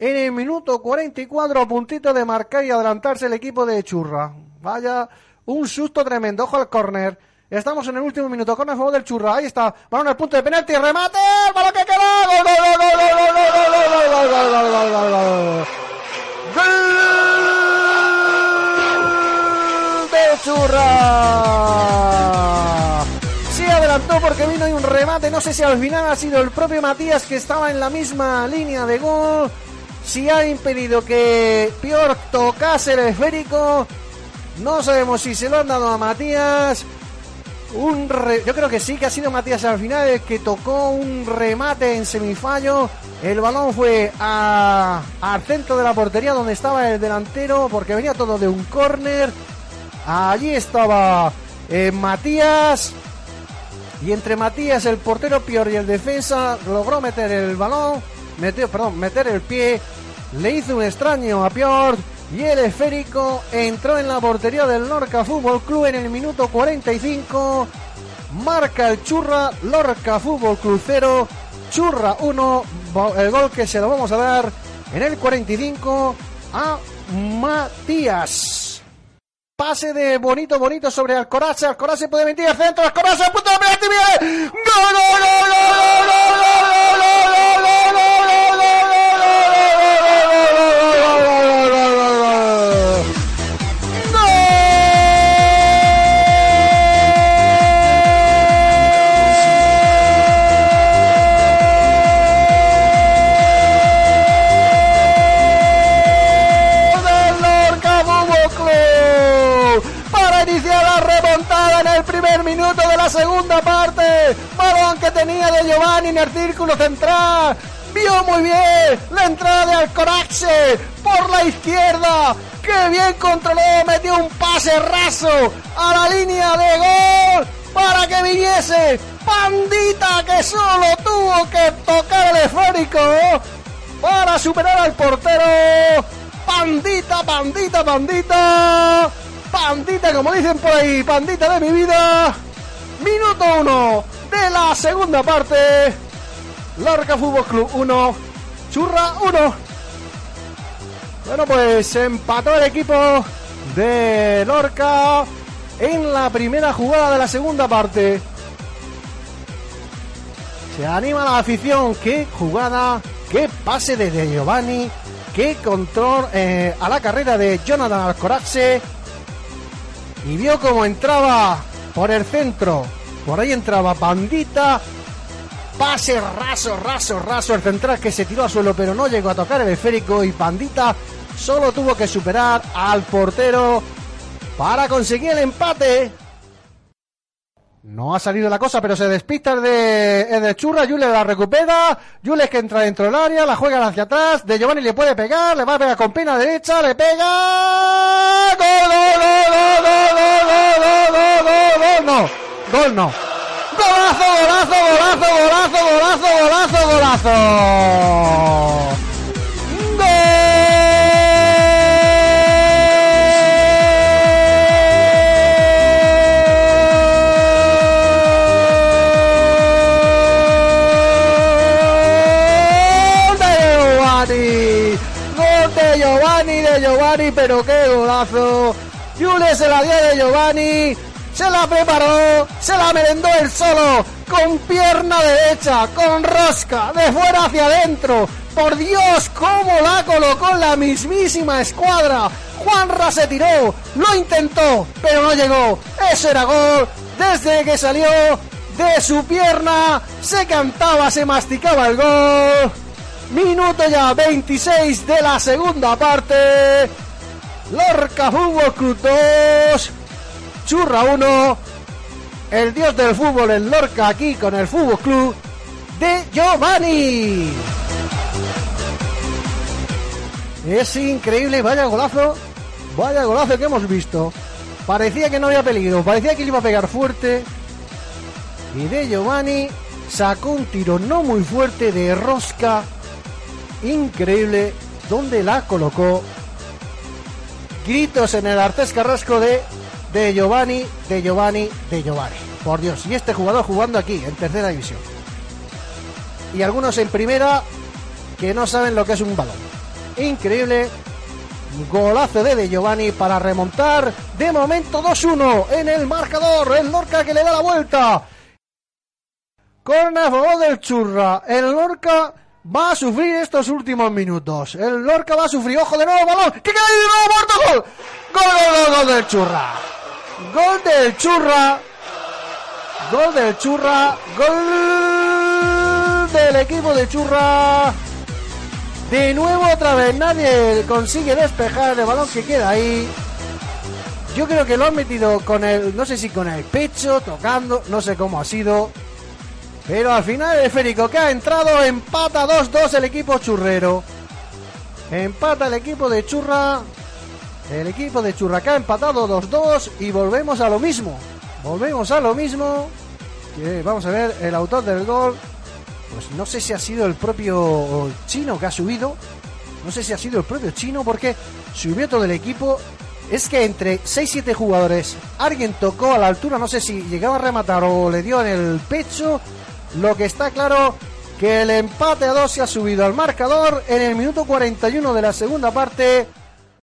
en el minuto 44 a puntito de marcar y adelantarse el equipo de Churra. Vaya, un susto tremendo. Ojo al córner. Estamos en el último minuto. El juego del Churra. Ahí está. Balón al punto de penalti. Remate. Balón que queda. Gol, gol, gol, gol, gol, gol, gol, gol, gol, gol, gol, gol, Churra. Sí adelantó porque vino ahí un remate. No sé si al final ha sido el propio Matías que estaba en la misma línea de gol. Si ha impedido que Pior tocase el esférico. No sabemos si se lo han dado a Matías. Un Yo creo que sí, que ha sido Matías al final el que tocó un remate en semifallo. El balón fue al centro de la portería donde estaba el delantero porque venía todo de un córner. Allí estaba eh, Matías. Y entre Matías, el portero Pior y el defensa logró meter el balón, metió, perdón, meter el pie, le hizo un extraño a Pior y el esférico entró en la portería del Lorca Fútbol Club en el minuto 45. Marca el Churra, Lorca Fútbol Club 0, Churra 1, el gol que se lo vamos a dar en el 45 a Matías. Pase de bonito, bonito sobre. Alcoraz se puede meter centro. Alcoraz a punto de penalti. ¡Bien! ¡Gol, gol, gol, gol, gol, gol, gol, primer minuto de la segunda parte. Balón que tenía de Giovanni en el círculo central. Vio muy bien la entrada de Alcoraxe por la izquierda. Que bien controló, metió un pase raso a la línea de gol para que viniese Pandita que solo tuvo que tocar el esférico para superar al portero. Pandita, pandita, pandita. Pandita, como dicen por ahí, pandita de mi vida. Minuto uno de la segunda parte. Lorca Fútbol Club 1, Churra 1. Bueno, pues empató el equipo de Lorca en la primera jugada de la segunda parte. Se anima la afición. Qué jugada, qué pase de De Giovanni, qué control eh, a la carrera de Jonathan Alcoraxe. Y vio cómo entraba por el centro. Por ahí entraba Pandita. Pase raso, raso, raso. El central que se tiró al suelo pero no llegó a tocar el esférico. Y Pandita solo tuvo que superar al portero para conseguir el empate. No ha salido la cosa, pero se despista el de, Churra. Jules la recupera. Jules que entra dentro del área, la juega hacia atrás. De Giovanni le puede pegar, le va a pegar con pena derecha, le pega. ¡Gol, gol, gol, gol, gol, gol, gol, gol, gol, gol! No, gol no. ¡Golazo, golazo, golazo, golazo, golazo, golazo, golazo! Giovanni, de Giovanni! ¡Pero qué golazo! Jules se la dio de Giovanni, se la preparó, se la merendó él solo, con pierna derecha, con rosca, de fuera hacia adentro. Por Dios, cómo la colocó la mismísima escuadra. Juanra se tiró, lo intentó, pero no llegó. Eso era gol. Desde que salió de su pierna, se cantaba, se masticaba el gol. Minuto ya 26 de la segunda parte. Lorca Fútbol Club 2, Churra 1, el dios del fútbol en Lorca aquí con el Fútbol Club de Giovanni. Es increíble, vaya golazo, vaya golazo que hemos visto. Parecía que no había peligro, parecía que le iba a pegar fuerte. Y de Giovanni sacó un tiro no muy fuerte de rosca. Increíble, donde la colocó gritos en el Artés Carrasco de, de Giovanni, de Giovanni, de Giovanni. Por Dios, y este jugador jugando aquí, en tercera división. Y algunos en primera que no saben lo que es un balón. increíble. Golazo de De Giovanni para remontar. De momento 2-1 en el marcador. El Lorca que le da la vuelta. Con a del Churra. El Lorca va a sufrir estos últimos minutos. El Lorca va a sufrir. Ojo de nuevo, balón. ¡Que cae de nuevo, muerto! ¡Gol! ¡Gol, gol, gol, gol del Churra! Gol del Churra. Gol del Churra. Gol del equipo de Churra. De nuevo otra vez nadie consigue despejar el balón que queda ahí. Yo creo que lo han metido con el, no sé si con el pecho, tocando, no sé cómo ha sido. Pero al final el esférico que ha entrado empata 2-2 el equipo churrero. Empata el equipo de Churra. El equipo de Churra que ha empatado 2-2 y volvemos a lo mismo. Volvemos a lo mismo. Vamos a ver el autor del gol. Pues no sé si ha sido el propio chino que ha subido. No sé si ha sido el propio chino porque subió todo el equipo. Es que entre 6-7 jugadores alguien tocó a la altura, no sé si llegaba a rematar o le dio en el pecho. Lo que está claro que el empate a 2 se ha subido al marcador en el minuto 41 de la segunda parte.